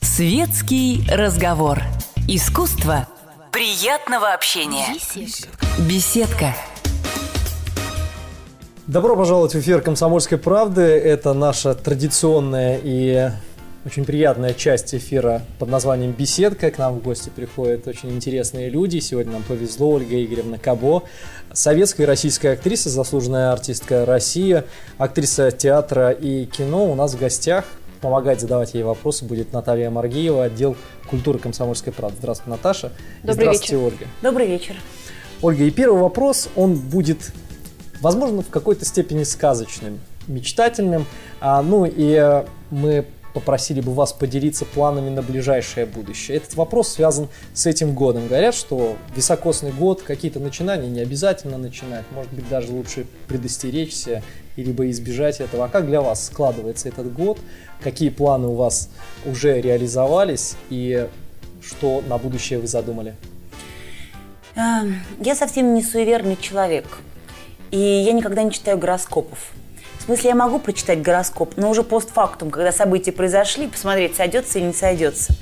Светский разговор. Искусство приятного общения. Беседка. Добро пожаловать в эфир «Комсомольской правды». Это наша традиционная и очень приятная часть эфира под названием «Беседка». К нам в гости приходят очень интересные люди. Сегодня нам повезло Ольга Игоревна Кабо, советская и российская актриса, заслуженная артистка России, актриса театра и кино. У нас в гостях помогать задавать ей вопросы будет Наталья Маргиева, отдел культуры комсомольской правды. Здравствуйте, Наташа. Добрый Здравствуйте, вечер. Ольга. Добрый вечер. Ольга, и первый вопрос, он будет, возможно, в какой-то степени сказочным, мечтательным. А, ну и э, мы попросили бы вас поделиться планами на ближайшее будущее. Этот вопрос связан с этим годом. Говорят, что високосный год, какие-то начинания не обязательно начинать. Может быть, даже лучше предостеречься и либо избежать этого. А как для вас складывается этот год? Какие планы у вас уже реализовались и что на будущее вы задумали? Эм, Я совсем не суеверный человек. И я никогда не читаю гороскопов. В смысле, я могу прочитать гороскоп, но уже постфактум, когда события произошли, посмотреть, сойдется или не сойдется.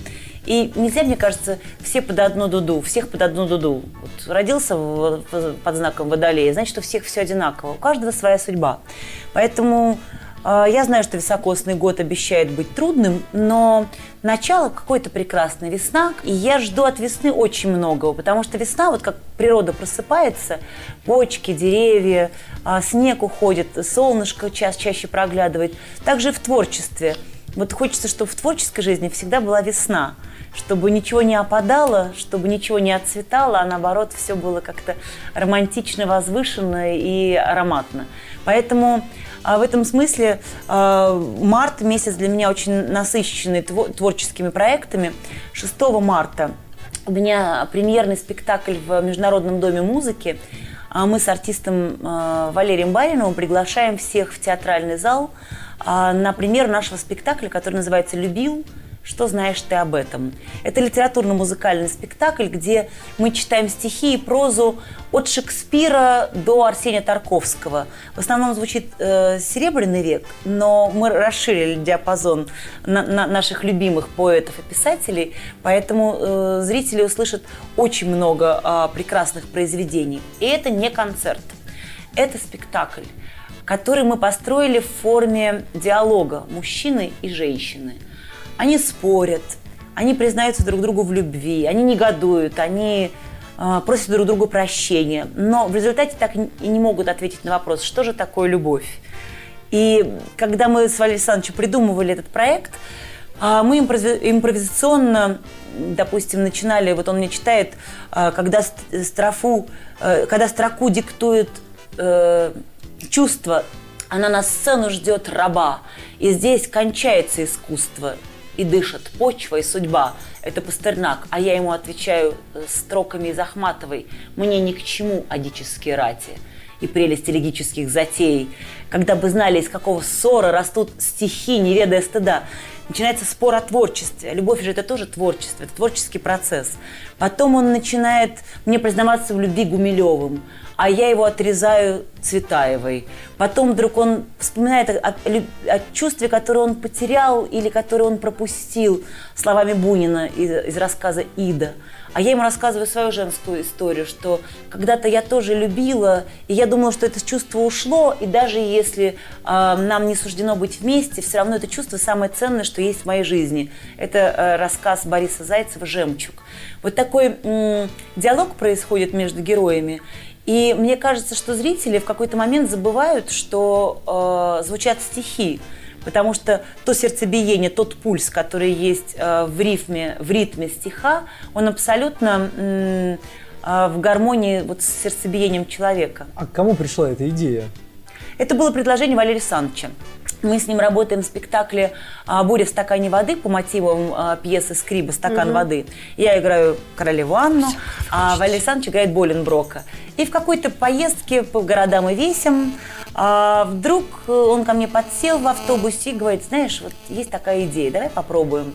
И нельзя, мне кажется, все под одну дуду, всех под одну дуду. Вот родился в- под знаком Водолея, значит, у всех все одинаково. У каждого своя судьба. Поэтому э, я знаю, что високосный год обещает быть трудным, но начало какой-то прекрасной весна, и я жду от весны очень многого, потому что весна, вот как природа просыпается, почки, деревья, а, снег уходит, солнышко час чаще проглядывает. Также в творчестве. Вот хочется, чтобы в творческой жизни всегда была весна, чтобы ничего не опадало, чтобы ничего не отцветало, а наоборот все было как-то романтично, возвышенно и ароматно. Поэтому а, в этом смысле а, март месяц для меня очень насыщенный тво- творческими проектами. 6 марта у меня премьерный спектакль в Международном доме музыки. А Мы с артистом Валерием Бариновым приглашаем всех в театральный зал на премьеру нашего спектакля, который называется «Любил. Что знаешь ты об этом?». Это литературно-музыкальный спектакль, где мы читаем стихи и прозу от Шекспира до Арсения Тарковского. В основном звучит э, «Серебряный век», но мы расширили диапазон на- на- наших любимых поэтов и писателей, поэтому э, зрители услышат очень много а, прекрасных произведений. И это не концерт, это спектакль, который мы построили в форме диалога мужчины и женщины. Они спорят, они признаются друг другу в любви, они негодуют, они а, просят друг друга прощения, но в результате так и не могут ответить на вопрос, что же такое любовь. И когда мы с Валерием Александровичем придумывали этот проект, а, мы импрови- импровизационно, допустим, начинали, вот он мне читает, а, когда ст- строфу, э, когда строку диктует э, чувство, она на сцену ждет раба. И здесь кончается искусство, и дышит почва и судьба. Это Пастернак, а я ему отвечаю э, строками из Ахматовой. Мне ни к чему адические рати и прелесть элегических затей. Когда бы знали, из какого ссора растут стихи, не ведая стыда. Начинается спор о творчестве. Любовь же это тоже творчество, это творческий процесс. Потом он начинает мне признаваться в любви Гумилевым, а я его отрезаю Цветаевой. Потом вдруг он вспоминает о, о о чувстве, которое он потерял или которое он пропустил словами Бунина из, из рассказа «Ида». А я ему рассказываю свою женскую историю, что когда-то я тоже любила, и я думала, что это чувство ушло, и даже если а, нам не суждено быть вместе, все равно это чувство самое ценное, что есть в моей жизни. Это а, рассказ Бориса Зайцева «Жемчуг». Вот такой м, диалог происходит между героями, и мне кажется, что зрители в какой-то момент забывают, что э, звучат стихи. Потому что то сердцебиение, тот пульс, который есть э, в рифме, в ритме стиха, он абсолютно э, в гармонии вот с сердцебиением человека. А к кому пришла эта идея? Это было предложение Валерия Александровича. Мы с ним работаем в спектакле а, «Буря в стакане воды» по мотивам а, пьесы Скриба «Стакан воды». Я играю королеву Анну, а Валерий Александрович играет Боленброка. И в какой-то поездке по городам и весям А вдруг он ко мне подсел в автобусе и говорит, знаешь, вот есть такая идея, давай попробуем.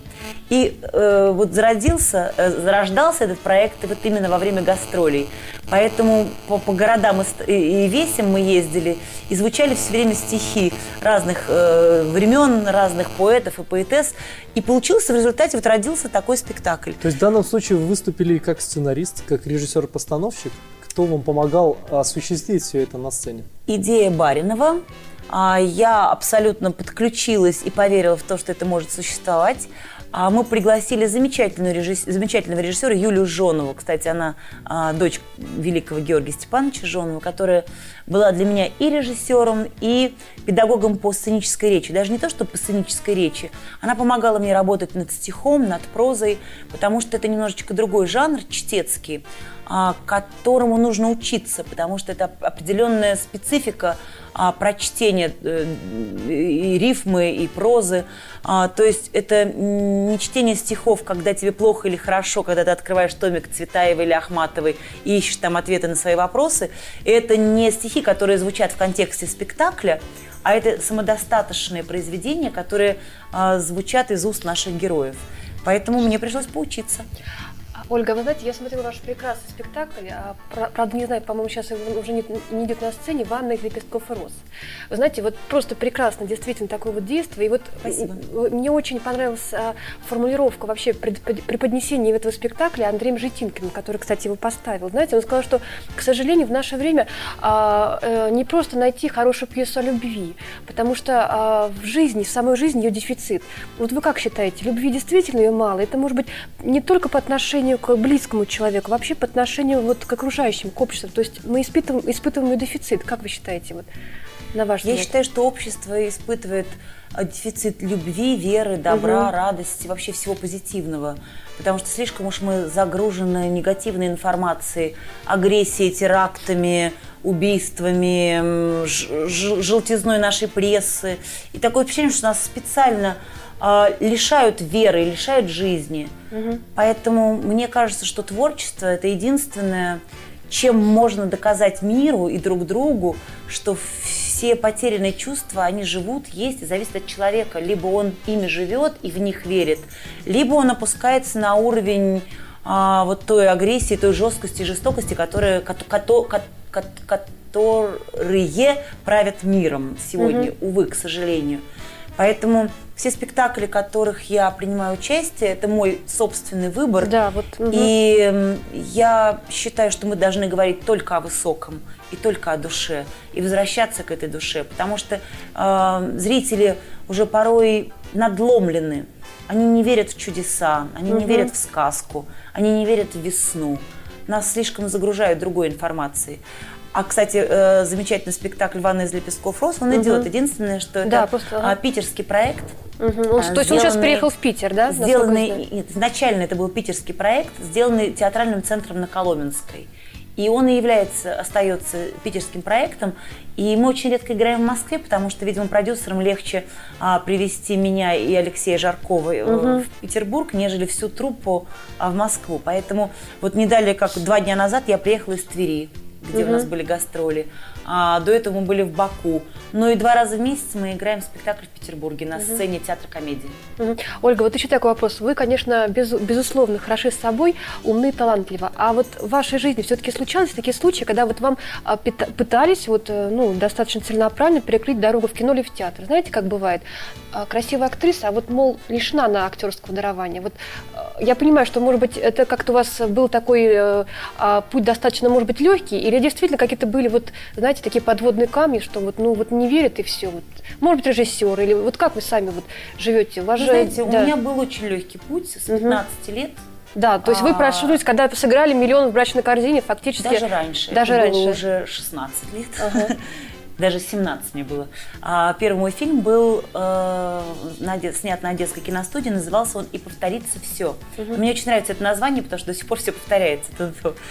И э, вот зародился, э, зарождался этот проект вот именно во время гастролей. Поэтому по, по городам и, и весям мы ездили, и звучали все время стихи разных э, времен, разных поэтов и поэтесс. И получился в результате, вот родился такой спектакль. То есть в данном случае вы выступили как сценарист, как режиссер-постановщик? Кто вам помогал осуществить все это на сцене? Идея Баринова. А, я абсолютно подключилась и поверила в то, что это может существовать. А мы пригласили замечательную режисс... замечательного режиссера Юлию Жонову. Кстати, она а, дочь великого Георгия Степановича Жонова, которая была для меня и режиссером, и педагогом по сценической речи. Даже не то, что по сценической речи. Она помогала мне работать над стихом, над прозой, потому что это немножечко другой жанр, чтецкий, которому нужно учиться, потому что это определенная специфика а, прочтения э, и рифмы, и прозы. А, то есть это не чтение стихов, когда тебе плохо или хорошо, когда ты открываешь томик Цветаевой или Ахматовой и ищешь там ответы на свои вопросы. Это не стихи, которые звучат в контексте спектакля, а это самодостаточные произведения, которые а, звучат из уст наших героев. Поэтому мне пришлось поучиться. Ольга, вы знаете, я смотрела ваш прекрасный спектакль, а, правда, не знаю, по-моему, сейчас уже не, не идет на сцене, «Ванна из лепестков и роз». Вы знаете, вот просто прекрасно, действительно, такое вот действие. И вот Спасибо. мне очень понравилась а, формулировка вообще преподнесения этого спектакля Андреем Житинкиным, который, кстати, его поставил. Знаете, он сказал, что, к сожалению, в наше время а, а, не просто найти хорошую пьесу о любви, потому что а, в жизни, в самой жизни ее дефицит. Вот вы как считаете, любви действительно ее мало? Это может быть не только по отношению отношению к близкому человеку, вообще по отношению вот к окружающим, к обществу. То есть мы испытываем, испытываем дефицит. Как вы считаете, вот, на ваш взгляд? Я считаю, что общество испытывает э, дефицит любви, веры, добра, угу. радости, вообще всего позитивного. Потому что слишком уж мы загружены негативной информацией, агрессией, терактами, убийствами, желтизной нашей прессы. И такое впечатление, что нас специально лишают веры, лишают жизни. Угу. Поэтому мне кажется, что творчество это единственное, чем можно доказать миру и друг другу, что все потерянные чувства, они живут, есть и зависят от человека. Либо он ими живет и в них верит, либо он опускается на уровень а, вот той агрессии, той жесткости и жестокости, которые, которые правят миром сегодня, угу. увы, к сожалению. Поэтому все спектакли, в которых я принимаю участие, это мой собственный выбор. Да, вот. Угу. И я считаю, что мы должны говорить только о высоком и только о душе и возвращаться к этой душе, потому что э, зрители уже порой надломлены. Они не верят в чудеса, они угу. не верят в сказку, они не верят в весну. Нас слишком загружают другой информацией. А, кстати, э, замечательный спектакль «Ванна из лепестков роз», он угу. идет. Единственное, что это да, просто, ага. питерский проект. Угу. Он, то есть он сейчас приехал в Питер, да? Сделанный, нет, изначально это был питерский проект, сделанный театральным центром на Коломенской. И он и является, остается питерским проектом. И мы очень редко играем в Москве, потому что, видимо, продюсерам легче а, привести меня и Алексея Жаркова угу. в Петербург, нежели всю труппу а, в Москву. Поэтому вот не далее, как два дня назад, я приехала из Твери где угу. у нас были гастроли. А, до этого мы были в Баку. Ну и два раза в месяц мы играем спектакль в Петербурге на угу. сцене театра комедии. Угу. Ольга, вот еще такой вопрос. Вы, конечно, без, безусловно, хороши с собой, умны, талантливы. А вот в вашей жизни все-таки случались такие случаи, когда вот вам а, пытались вот, э, ну, достаточно целенаправленно перекрыть дорогу в кино или в театр? Знаете, как бывает? А, красивая актриса, а вот, мол, лишена на актерского дарования. Вот э, я понимаю, что, может быть, это как-то у вас был такой э, а, путь достаточно, может быть, легкий, или действительно какие-то были вот, знаете, такие подводные камни, что вот, ну, вот не верит и все. Вот. Может быть, режиссер, или вот как вы сами вот живете? Вы знаете, да. у меня был очень легкий путь с 15 угу. лет. Да, то есть а... вы прошли, когда сыграли миллион в брачной корзине, фактически... Даже раньше. Даже Это раньше. было уже 16 лет. Ага. Даже 17 мне было. А первый мой фильм был э, на, снят на детской киностудии, назывался он «И повторится все». Угу. Мне очень нравится это название, потому что до сих пор все повторяется.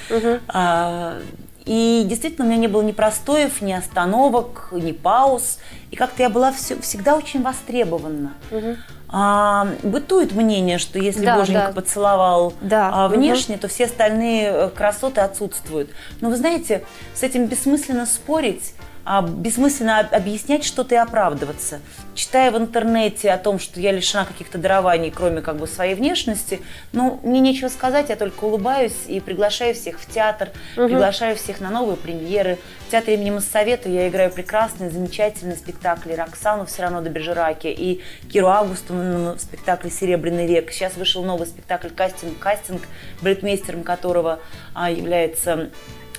Угу. А, и действительно, у меня не было ни простоев, ни остановок, ни пауз. И как-то я была все, всегда очень востребована. Угу. А, бытует мнение, что если да, боженька да. поцеловал да. а, внешне, угу. то все остальные э, красоты отсутствуют. Но вы знаете, с этим бессмысленно спорить. А, бессмысленно объяснять что-то и оправдываться. Читая в интернете о том, что я лишена каких-то дарований, кроме как бы своей внешности, ну, мне нечего сказать, я только улыбаюсь и приглашаю всех в театр, угу. приглашаю всех на новые премьеры. В театре имени Моссовета я играю прекрасные, замечательные спектакли Роксану все равно до Бержераки и Киру Августу в спектакле «Серебряный век». Сейчас вышел новый спектакль «Кастинг», кастинг бритмейстером которого а, является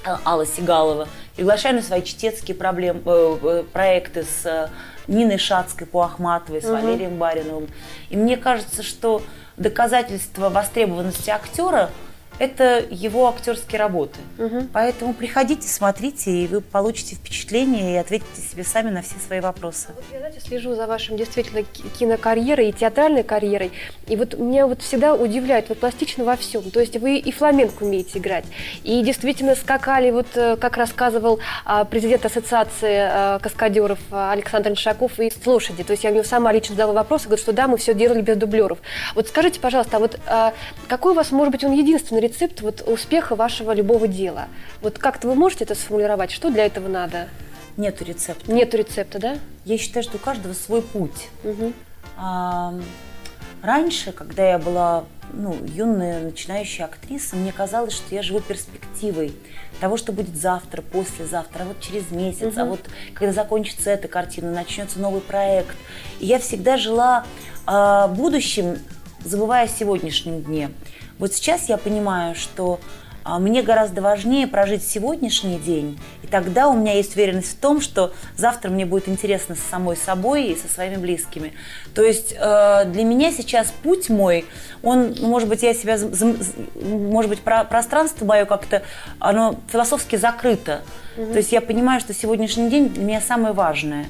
а, Алла Сигалова. Приглашаю на свои чтецкие проблем, э, э, проекты с э, Ниной Шацкой по Ахматовой, с угу. Валерием Бариновым. И мне кажется, что доказательство востребованности актера – это его актерские работы. Угу. Поэтому приходите, смотрите, и вы получите впечатление и ответите себе сами на все свои вопросы. Вот я, знаете, слежу за вашим действительно кинокарьерой и театральной карьерой, и вот меня вот всегда удивляет, вы пластичны во всем. То есть вы и фламенко умеете играть, и действительно скакали, вот э, как рассказывал а, президент ассоциации а, каскадеров а, Александр Нишаков, и с лошади. То есть я у него сама лично задала вопрос, и говорит, что да, мы все делали без дублеров. Вот скажите, пожалуйста, а вот а, какой у вас, может быть, он единственный рецепт вот успеха вашего любого дела? Вот как-то вы можете это сформулировать? Что для этого надо? Нету рецепта. Нету рецепта, да? Я считаю, что у каждого свой путь. Угу. А, раньше, когда я была ну, юная начинающая актриса, мне казалось, что я живу перспективой того, что будет завтра, послезавтра, а вот через месяц, угу. а вот когда закончится эта картина, начнется новый проект. И я всегда жила э, будущим, забывая о сегодняшнем дне. Вот сейчас я понимаю, что а, мне гораздо важнее прожить сегодняшний день, и тогда у меня есть уверенность в том, что завтра мне будет интересно с самой собой и со своими близкими. То есть э, для меня сейчас путь мой, он, ну, может быть, я себя, может быть, пространство мое как-то, оно философски закрыто. Угу. То есть я понимаю, что сегодняшний день для меня самое важное.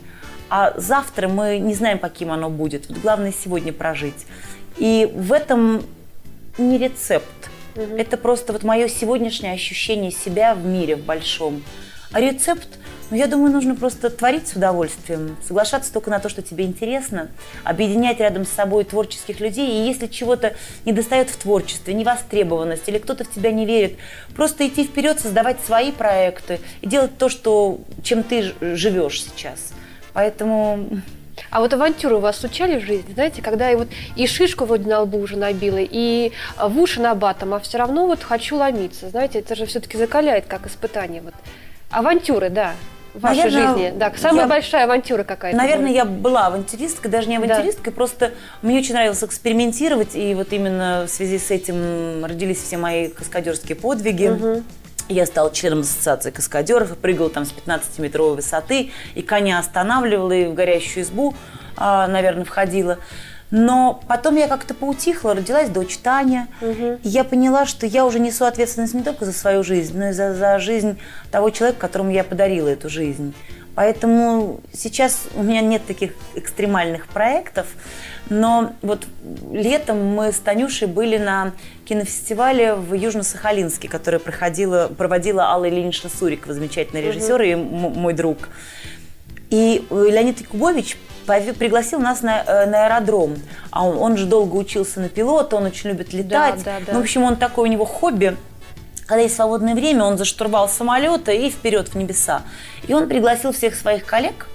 А завтра мы не знаем, каким оно будет. Вот главное сегодня прожить. И в этом не рецепт. Угу. Это просто вот мое сегодняшнее ощущение себя в мире в большом. А рецепт, ну, я думаю, нужно просто творить с удовольствием, соглашаться только на то, что тебе интересно, объединять рядом с собой творческих людей. И если чего-то не достает в творчестве, невостребованность, или кто-то в тебя не верит, просто идти вперед, создавать свои проекты и делать то, что, чем ты живешь сейчас. Поэтому а вот авантюры у вас случались в жизни, знаете, когда я вот и шишку вроде на лбу уже набила, и а, в уши на батом, а все равно вот хочу ломиться, знаете, это же все-таки закаляет как испытание. Вот. Авантюры, да, в вашей наверное, жизни? Да, самая я, большая авантюра какая-то. Наверное, была. я была авантюристкой, даже не авантюристкой, да. просто мне очень нравилось экспериментировать, и вот именно в связи с этим родились все мои каскадерские подвиги. Угу. Я стала членом ассоциации каскадеров и прыгала там с 15-метровой высоты, и коня останавливала, и в горящую избу, а, наверное, входила. Но потом я как-то поутихла, родилась дочь Таня, угу. и я поняла, что я уже несу ответственность не только за свою жизнь, но и за, за жизнь того человека, которому я подарила эту жизнь. Поэтому сейчас у меня нет таких экстремальных проектов, но вот летом мы с Танюшей были на кинофестивале в Южно-Сахалинске, который проходила, проводила Алла Ильинична Сурикова, замечательный режиссер mm-hmm. и мой друг. И Леонид Якубович пригласил нас на, э, на аэродром. А он, он же долго учился на пилота, он очень любит летать. Да, да, да. Ну, в общем, он такой, у него хобби – когда есть свободное время, он за штурвал самолета и вперед в небеса. И он пригласил всех своих коллег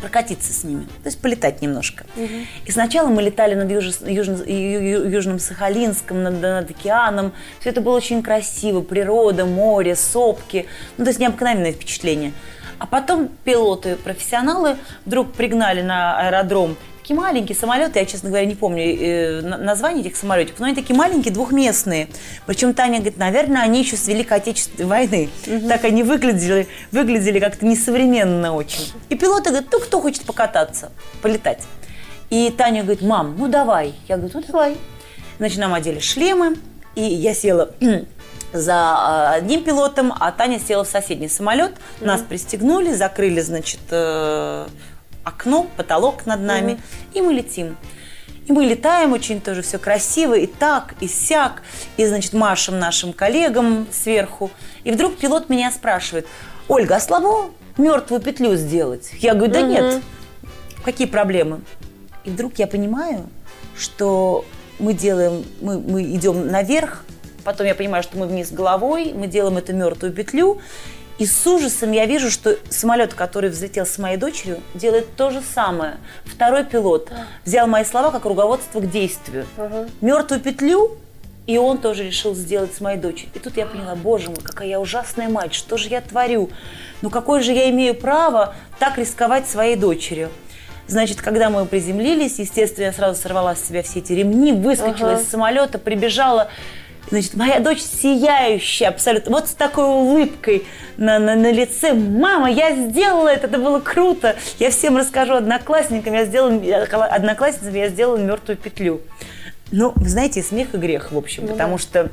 прокатиться с ними, то есть полетать немножко. Угу. И сначала мы летали над Юж... Южно... Южным Сахалинском, над... над океаном. Все это было очень красиво, природа, море, сопки. Ну, то есть необыкновенное впечатление. А потом пилоты, профессионалы вдруг пригнали на аэродром такие маленькие самолеты, я, честно говоря, не помню э, название этих самолетиков, но они такие маленькие, двухместные. Причем Таня говорит, наверное, они еще с Великой Отечественной войны. Угу. Так они выглядели, выглядели как-то несовременно очень. И пилоты говорят, ну кто хочет покататься, полетать? И Таня говорит, мам, ну давай. Я говорю, ну давай. Значит, нам одели шлемы, и я села за а, одним пилотом, а Таня села в соседний самолет. Mm-hmm. Нас пристегнули, закрыли, значит, э, окно, потолок над нами, mm и мы летим. И мы летаем, очень тоже все красиво, и так, и сяк, и, значит, машем нашим коллегам сверху. И вдруг пилот меня спрашивает, Ольга, а слабо мертвую петлю сделать? Я говорю, да mm нет. Какие проблемы? И вдруг я понимаю, что мы делаем, мы, мы идем наверх, потом я понимаю, что мы вниз головой, мы делаем эту мертвую петлю, И с ужасом я вижу, что самолет, который взлетел с моей дочерью, делает то же самое. Второй пилот взял мои слова как руководство к действию. Uh-huh. Мертвую петлю и он тоже решил сделать с моей дочерью. И тут я поняла, боже мой, какая я ужасная мать, что же я творю? Ну какое же я имею право так рисковать своей дочерью? Значит, когда мы приземлились, естественно, я сразу сорвала с себя все эти ремни, выскочила ага. из самолета, прибежала Значит, моя дочь сияющая абсолютно, вот с такой улыбкой на, на, на лице. Мама, я сделала это, это было круто. Я всем расскажу одноклассникам, я сделала, одноклассницам я сделала мертвую петлю. Ну, вы знаете, смех и грех, в общем, ну, потому да. что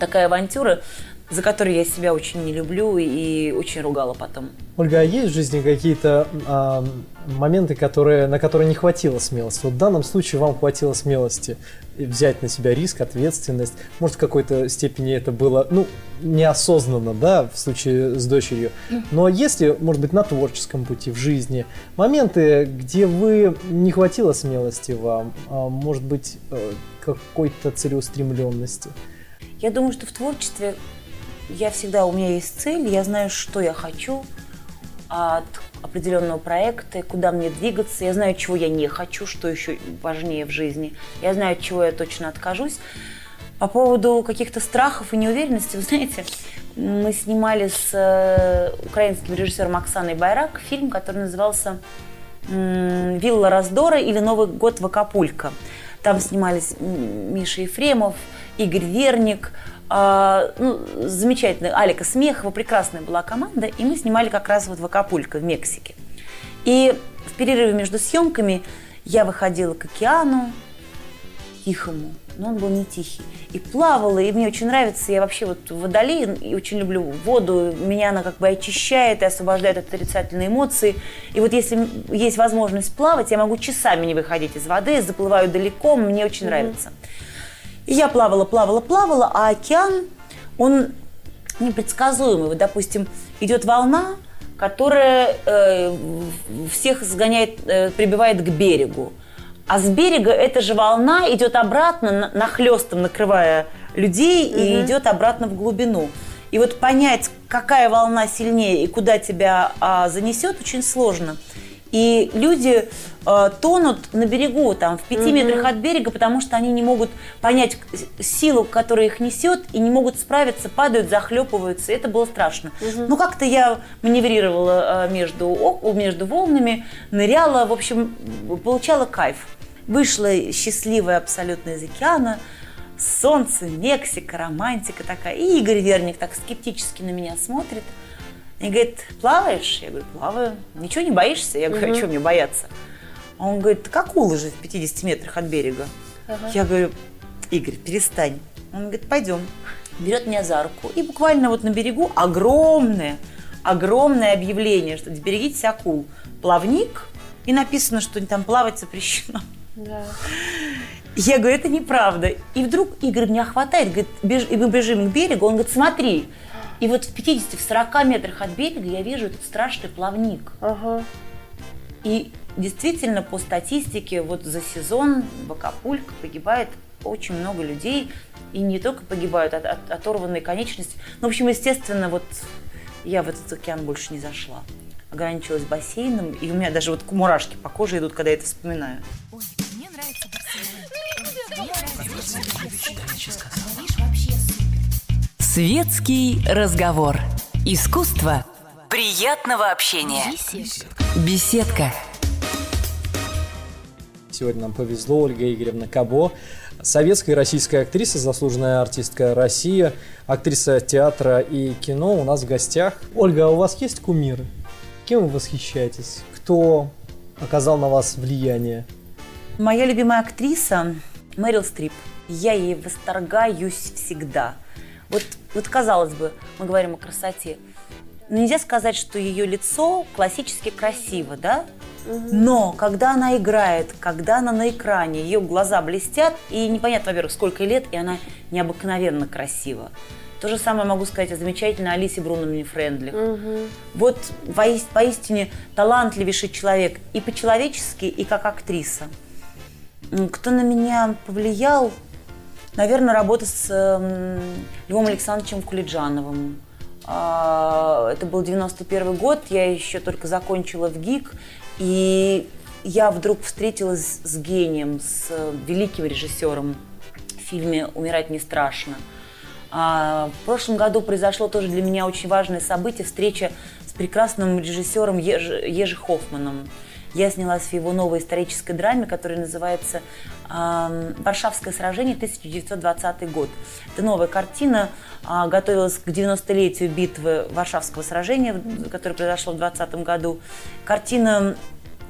такая авантюра за которую я себя очень не люблю и очень ругала потом. Ольга, а есть в жизни какие-то а, моменты, которые, на которые не хватило смелости? Вот в данном случае вам хватило смелости взять на себя риск, ответственность. Может, в какой-то степени это было, ну, неосознанно, да, в случае с дочерью. Но если, может быть, на творческом пути, в жизни, моменты, где вы не хватило смелости вам, а, может быть, э, какой-то целеустремленности? Я думаю, что в творчестве я всегда, у меня есть цель, я знаю, что я хочу от определенного проекта, куда мне двигаться. Я знаю, чего я не хочу, что еще важнее в жизни. Я знаю, от чего я точно откажусь. По поводу каких-то страхов и неуверенности, вы знаете, мы снимали с э, украинским режиссером Оксаной Байрак фильм, который назывался «Вилла раздора» или «Новый год в Акапулько». Там снимались Миша Ефремов, Игорь Верник – а, ну, замечательная Алика Смехова, прекрасная была команда, и мы снимали как раз вот в Акапулько, в Мексике. И в перерыве между съемками я выходила к океану, тихому, но он был не тихий, и плавала, и мне очень нравится, я вообще вот водолей, и очень люблю воду, меня она как бы очищает и освобождает от отрицательной эмоции, и вот если есть возможность плавать, я могу часами не выходить из воды, заплываю далеко, мне очень mm-hmm. нравится. И я плавала, плавала, плавала, а океан, он непредсказуемый. Вот, допустим, идет волна, которая э, всех сгоняет, э, прибивает к берегу. А с берега эта же волна идет обратно, нахлестом накрывая людей, угу. и идет обратно в глубину. И вот понять, какая волна сильнее и куда тебя а, занесет, очень сложно. И люди э, тонут на берегу, там, в пяти mm-hmm. метрах от берега, потому что они не могут понять силу, которая их несет, и не могут справиться, падают, захлепываются. Это было страшно. Mm-hmm. Ну, как-то я маневрировала э, между, между волнами, ныряла, в общем, получала кайф. Вышла счастливая абсолютно из океана, солнце, Мексика, романтика такая. И Игорь Верник так скептически на меня смотрит – и говорит, плаваешь? Я говорю, плаваю. Ничего не боишься? Я говорю, а что мне бояться? Он говорит, как акула же в 50 метрах от берега. Ага. Я говорю, Игорь, перестань. Он говорит, пойдем. Берет меня за руку. И буквально вот на берегу огромное, огромное объявление, что берегитесь акул. Плавник. И написано, что там плавать запрещено. Да. Я говорю, это неправда. И вдруг Игорь меня хватает, говорит, беж... и мы бежим к берегу. Он говорит, смотри, и вот в 50-40 метрах от берега я вижу этот страшный плавник. Ага. И действительно, по статистике, вот за сезон в Акапулько погибает очень много людей. И не только погибают от, от оторванной конечности. Ну, в общем, естественно, вот я в этот океан больше не зашла. Ограничилась бассейном, и у меня даже вот мурашки по коже идут, когда я это вспоминаю. Ой, мне нравится бассейн. Светский разговор. Искусство приятного общения. Беседка. Сегодня нам повезло, Ольга Игоревна Кабо, советская и российская актриса, заслуженная артистка России, актриса театра и кино у нас в гостях. Ольга, а у вас есть кумиры? Кем вы восхищаетесь? Кто оказал на вас влияние? Моя любимая актриса Мэрил Стрип. Я ей восторгаюсь всегда – вот, вот казалось бы, мы говорим о красоте. Нельзя сказать, что ее лицо классически красиво, да? Но когда она играет, когда она на экране, ее глаза блестят, и непонятно, во-первых, сколько лет, и она необыкновенно красива. То же самое могу сказать о замечательной Алисе Бруновне Френдлих. Угу. Вот поист, поистине талантливейший человек и по-человечески, и как актриса. Кто на меня повлиял, Наверное, работа с э, Львом Александровичем Кулиджановым. А, это был 91 год, я еще только закончила в ГИК, и я вдруг встретилась с гением, с великим режиссером в фильме «Умирать не страшно». А, в прошлом году произошло тоже для меня очень важное событие, встреча с прекрасным режиссером Ежи, Ежи Хоффманом. Я снялась в его новой исторической драме, которая называется «Варшавское сражение, 1920 год». Это новая картина, э, готовилась к 90-летию битвы Варшавского сражения, которое произошло в 2020 году. Картина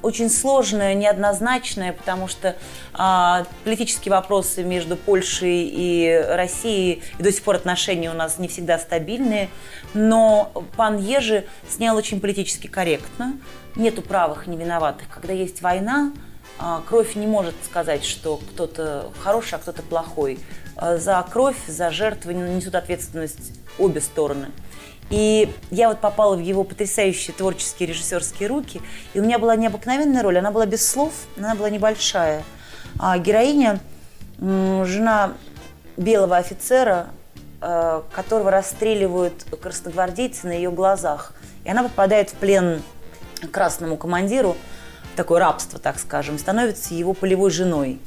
очень сложная, неоднозначная, потому что а, политические вопросы между Польшей и Россией и до сих пор отношения у нас не всегда стабильные. Но пан Ежи снял очень политически корректно. Нету правых, не виноватых. Когда есть война, а, кровь не может сказать, что кто-то хороший, а кто-то плохой. А, за кровь, за жертвы несут ответственность обе стороны. И я вот попала в его потрясающие творческие режиссерские руки, и у меня была необыкновенная роль. Она была без слов, она была небольшая. А героиня, жена белого офицера, э, которого расстреливают красногвардейцы на ее глазах. И она попадает в плен красному командиру, такое рабство, так скажем, становится его полевой женой.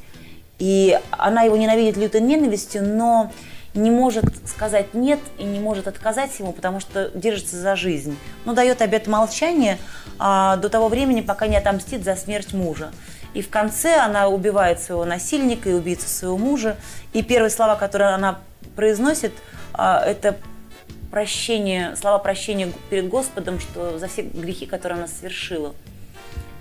И она его ненавидит лютой ненавистью, но не может сказать нет и не может отказать ему, потому что держится за жизнь. Но дает обет молчания а, до того времени, пока не отомстит за смерть мужа. И в конце она убивает своего насильника и убийцу своего мужа. И первые слова, которые она произносит, а, это прощение, слова прощения перед Господом, что за все грехи, которые она совершила.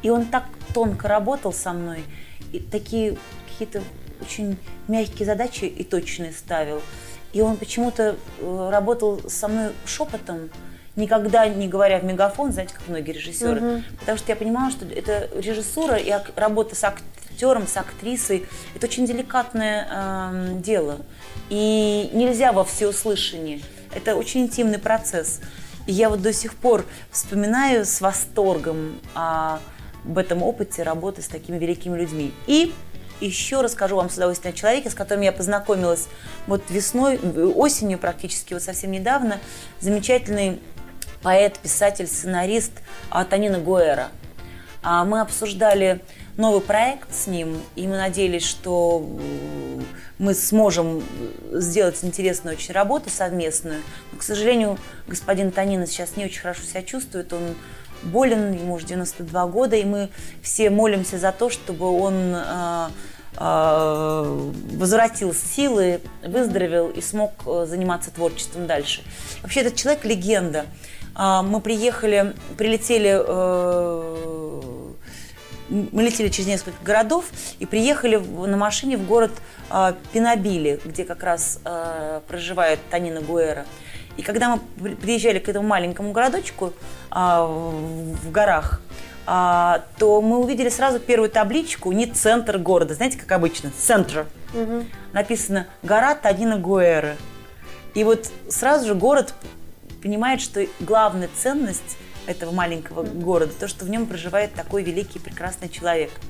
И он так тонко работал со мной, и такие какие-то очень мягкие задачи и точные ставил. И он почему-то э, работал со мной шепотом, никогда не говоря в мегафон, знаете, как многие режиссеры. Угу. Потому что я понимала, что это режиссура и работа с актером, с актрисой, это очень деликатное э, дело. И нельзя во всеуслышание. Это очень интимный процесс. И я вот до сих пор вспоминаю с восторгом о, об этом опыте работы с такими великими людьми. И еще расскажу вам с удовольствием о человеке, с которым я познакомилась вот весной, осенью практически, вот совсем недавно. Замечательный поэт, писатель, сценарист Танина Гуэра. А мы обсуждали новый проект с ним, и мы надеялись, что мы сможем сделать интересную очень работу совместную. Но, к сожалению, господин Танина сейчас не очень хорошо себя чувствует. Он болен, ему уже 92 года, и мы все молимся за то, чтобы он э, э, возвратил силы, выздоровел и смог э, заниматься творчеством дальше. Вообще этот человек легенда. Э, мы приехали, прилетели э, мы летели через несколько городов и приехали на машине в город э, Пинабили, где как раз э, проживает Танина Гуэра. И когда мы приезжали к этому маленькому городочку а, в горах, а, то мы увидели сразу первую табличку, не центр города, знаете, как обычно, центр. Угу. Написано «Гора Танина Гуэры». И вот сразу же город понимает, что главная ценность этого маленького города, то, что в нем проживает такой великий, прекрасный человек –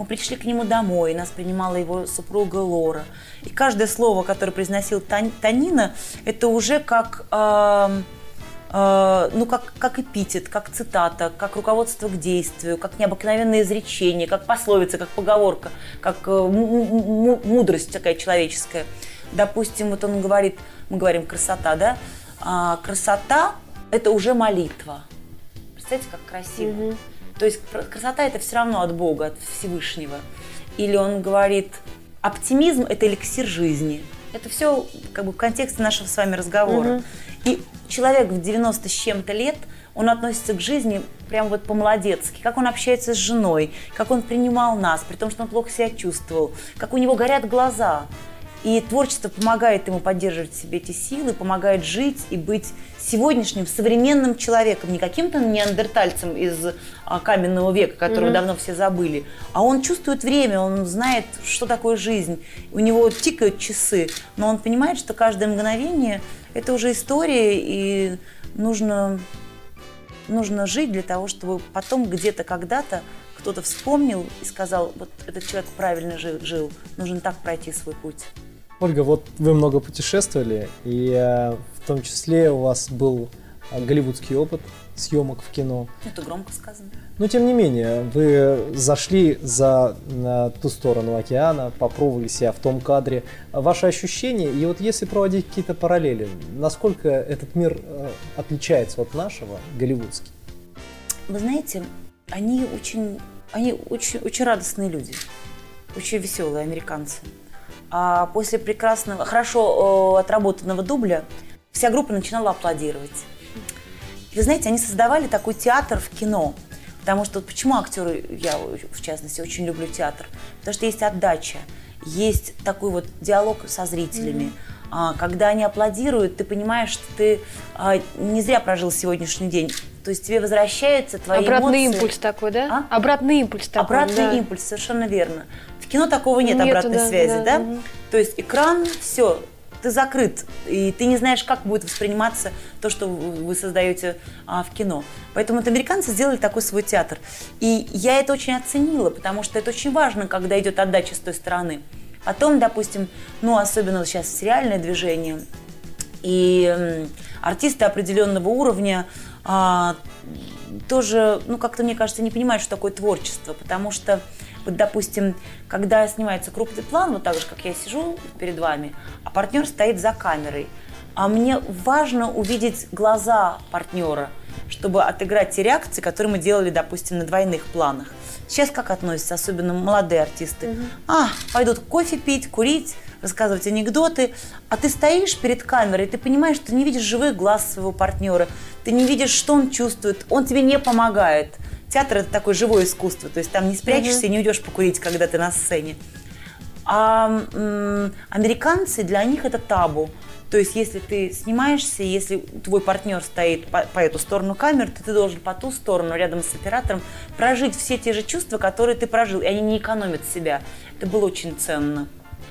мы пришли к нему домой, нас принимала его супруга Лора. И каждое слово, которое произносил Танина, это уже как... Э, ну, как, как эпитет, как цитата, как руководство к действию, как необыкновенное изречение, как пословица, как поговорка, как э, мудрость такая человеческая. Допустим, вот он говорит, мы говорим красота, да? А, красота – это уже молитва. Представляете, как красиво. Mm-hmm. То есть красота это все равно от Бога, от Всевышнего. Или он говорит, оптимизм это эликсир жизни. Это все как бы в контексте нашего с вами разговора. Угу. И человек в 90 с чем-то лет, он относится к жизни прям вот по-молодецки, как он общается с женой, как он принимал нас, при том, что он плохо себя чувствовал, как у него горят глаза. И творчество помогает ему поддерживать в себе эти силы, помогает жить и быть сегодняшним современным человеком, не каким-то неандертальцем из а, каменного века, которого mm-hmm. давно все забыли, а он чувствует время, он знает, что такое жизнь. У него тикают часы, но он понимает, что каждое мгновение – это уже история, и нужно, нужно жить для того, чтобы потом где-то когда-то кто-то вспомнил и сказал, вот этот человек правильно жил, нужно так пройти свой путь. Ольга, вот вы много путешествовали, и э, в том числе у вас был а, голливудский опыт съемок в кино. Это громко сказано. Но тем не менее, вы зашли за на ту сторону океана, попробовали себя в том кадре. Ваши ощущения, и вот если проводить какие-то параллели, насколько этот мир э, отличается от нашего, голливудский? Вы знаете, они очень, они очень, очень радостные люди, очень веселые американцы. А после прекрасного, хорошо э, отработанного дубля вся группа начинала аплодировать. Вы знаете, они создавали такой театр в кино. Потому что вот почему актеры, я в частности, очень люблю театр? Потому что есть отдача, есть такой вот диалог со зрителями. Mm-hmm. Когда они аплодируют, ты понимаешь, что ты а, не зря прожил сегодняшний день. То есть тебе возвращаются твои Обратный эмоции. импульс такой, да? А? Обратный импульс такой, Обратный да. импульс, совершенно верно. В кино такого нет Нету, обратной да, связи, да, да? угу. То есть экран, все, ты закрыт, и ты не знаешь, как будет восприниматься то, что вы создаете а, в кино. Поэтому вот американцы сделали такой свой театр. И я это очень оценила, потому что это очень важно, когда идет отдача с той стороны. Потом, допустим, ну, особенно сейчас сериальное движение, и артисты определенного уровня а, тоже, ну, как-то, мне кажется, не понимают, что такое творчество, потому что вот, допустим, когда снимается крупный план, вот так же, как я сижу перед вами, а партнер стоит за камерой, а мне важно увидеть глаза партнера, чтобы отыграть те реакции, которые мы делали, допустим, на двойных планах. Сейчас как относятся, особенно молодые артисты? Mm-hmm. А, пойдут кофе пить, курить, рассказывать анекдоты, а ты стоишь перед камерой, ты понимаешь, что ты не видишь живых глаз своего партнера, ты не видишь, что он чувствует, он тебе не помогает. Театр это такое живое искусство, то есть там не спрячешься, mm-hmm. не уйдешь покурить, когда ты на сцене. А м- американцы для них это табу. То есть, если ты снимаешься, если твой партнер стоит по, по эту сторону камеры, то ты должен по ту сторону, рядом с оператором, прожить все те же чувства, которые ты прожил, и они не экономят себя. Это было очень ценно.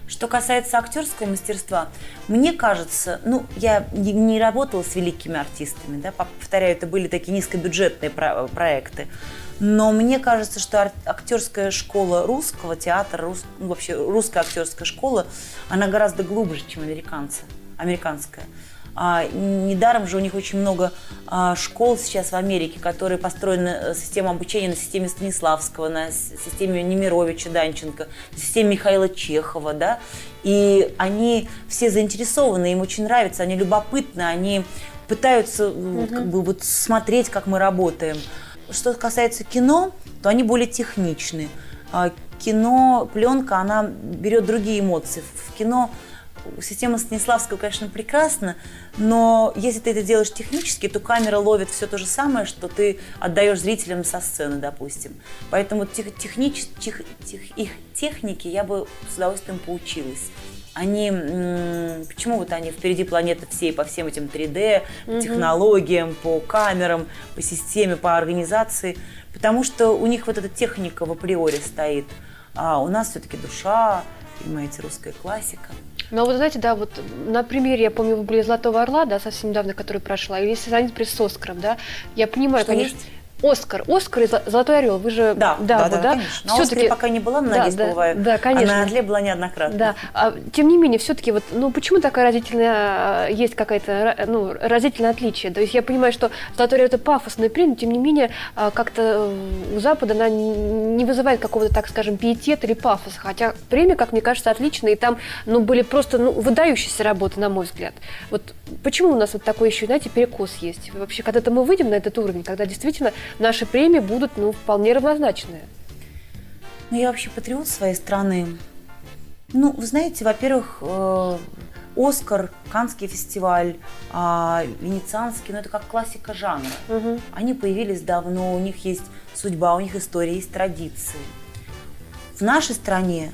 Что касается актерского мастерства, мне кажется, ну, я не, не работала с великими артистами, да, повторяю, это были такие низкобюджетные про- проекты, но мне кажется, что актерская школа русского театра, рус, ну, вообще русская актерская школа, она гораздо глубже, чем американцы, американская. А, недаром же у них очень много а, школ сейчас в Америке, которые построены э, система обучения на системе Станиславского, на системе Немировича Данченко, на системе Михаила Чехова, да, и они все заинтересованы, им очень нравится, они любопытны, они пытаются угу. как бы вот смотреть, как мы работаем. Что касается кино, то они более техничны. А, кино, пленка, она берет другие эмоции. В кино система Станиславского, конечно, прекрасна, но если ты это делаешь технически, то камера ловит все то же самое, что ты отдаешь зрителям со сцены, допустим. Поэтому тех, технич, тех, тех, их техники я бы с удовольствием поучилась. Они, почему вот они впереди планеты всей по всем этим 3D, угу. технологиям, по камерам, по системе, по организации? Потому что у них вот эта техника в априори стоит. А у нас все-таки душа, понимаете, русская классика. Ну, вот знаете, да, вот на примере, я помню, вы были «Золотого орла», да, совсем недавно, который прошла, или если сравнить с «Оскаром», да, я понимаю, Что конечно... Есть? Оскар, Оскар и Золотой орел, вы же да, да, да, да, да, конечно. На Оскаре пока не была, но да, надеюсь, да. Да, конечно. А на Орле была неоднократно. Да. А, тем не менее, все-таки вот, ну почему такая разительная, а, есть какая-то, ну, разительное отличие? То есть я понимаю, что Золотой орел это пафосная премия, но тем не менее а, как-то у Запада она не вызывает какого-то, так скажем, пиетета или пафоса, хотя премия, как мне кажется, отличная, и там, ну, были просто, ну, выдающиеся работы, на мой взгляд. Вот почему у нас вот такой еще, знаете, перекос есть? Вообще, когда-то мы выйдем на этот уровень, когда действительно наши премии будут ну, вполне равнозначные. Ну, я вообще патриот своей страны. Ну, вы знаете, во-первых, э, Оскар, Канский фестиваль, э, Венецианский, ну это как классика жанра. Угу. Они появились давно, у них есть судьба, у них история, есть традиции. В нашей стране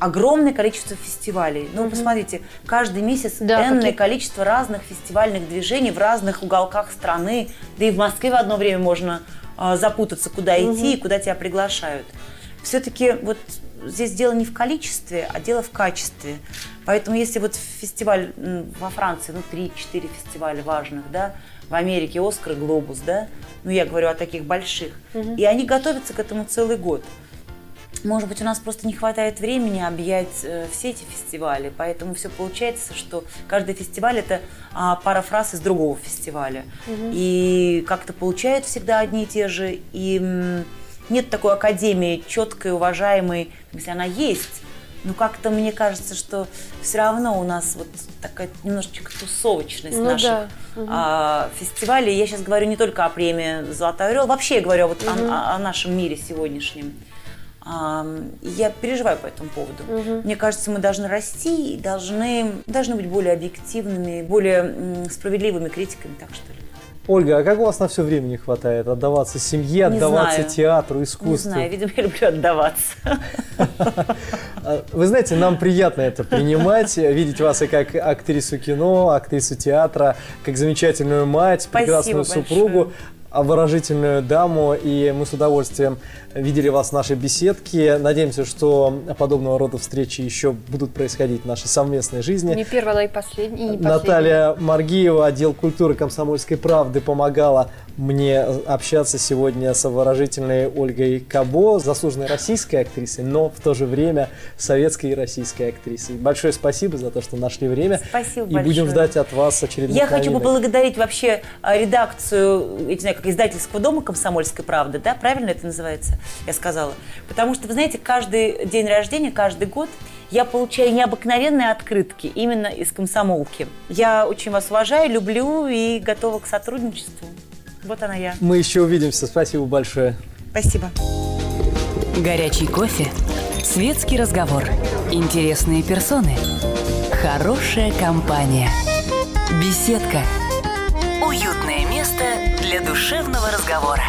огромное количество фестивалей. Ну, угу. посмотрите, каждый месяц да, энное какие... количество разных фестивальных движений в разных уголках страны. Да и в Москве в одно время можно а, запутаться, куда идти угу. и куда тебя приглашают. Все-таки вот здесь дело не в количестве, а дело в качестве. Поэтому если вот фестиваль во Франции, ну, 3-4 фестиваля важных, да, в Америке Оскар, Глобус, да, ну, я говорю о таких больших, угу. и они готовятся к этому целый год. Может быть, у нас просто не хватает времени объять э, все эти фестивали, поэтому все получается, что каждый фестиваль это а, пара фраз из другого фестиваля. Угу. И как-то получают всегда одни и те же. И нет такой академии четкой, уважаемой, если она есть. Но как-то мне кажется, что все равно у нас вот такая немножечко тусовочность ну, наших да. угу. а, фестивалей. Я сейчас говорю не только о премии «Золотой орел», вообще я говорю вот угу. о, о нашем мире сегодняшнем я переживаю по этому поводу. Угу. Мне кажется, мы должны расти и должны, должны быть более объективными, более справедливыми критиками, так что ли. Ольга, а как у вас на все время не хватает? Отдаваться семье, не отдаваться знаю. театру, искусству? Не знаю, видимо, я люблю отдаваться. А, вы знаете, нам приятно это принимать, видеть вас и как актрису кино, актрису театра, как замечательную мать, прекрасную супругу обворожительную даму, и мы с удовольствием видели вас в нашей беседке. Надеемся, что подобного рода встречи еще будут происходить в нашей совместной жизни. Не первая, но и последняя. Наталья Маргиева, отдел культуры комсомольской правды, помогала мне общаться сегодня с обворожительной Ольгой Кабо, заслуженной российской актрисой, но в то же время советской и российской актрисой. Большое спасибо за то, что нашли время. Спасибо и большое. будем ждать от вас очередных Я новинок. хочу поблагодарить вообще а, редакцию, я не знаю, как издательского дома «Комсомольской правды», да, правильно это называется, я сказала. Потому что, вы знаете, каждый день рождения, каждый год я получаю необыкновенные открытки именно из комсомолки. Я очень вас уважаю, люблю и готова к сотрудничеству. Вот она я. Мы еще увидимся. Спасибо большое. Спасибо. Горячий кофе, светский разговор, интересные персоны, хорошая компания, беседка, уютное место для душевного разговора.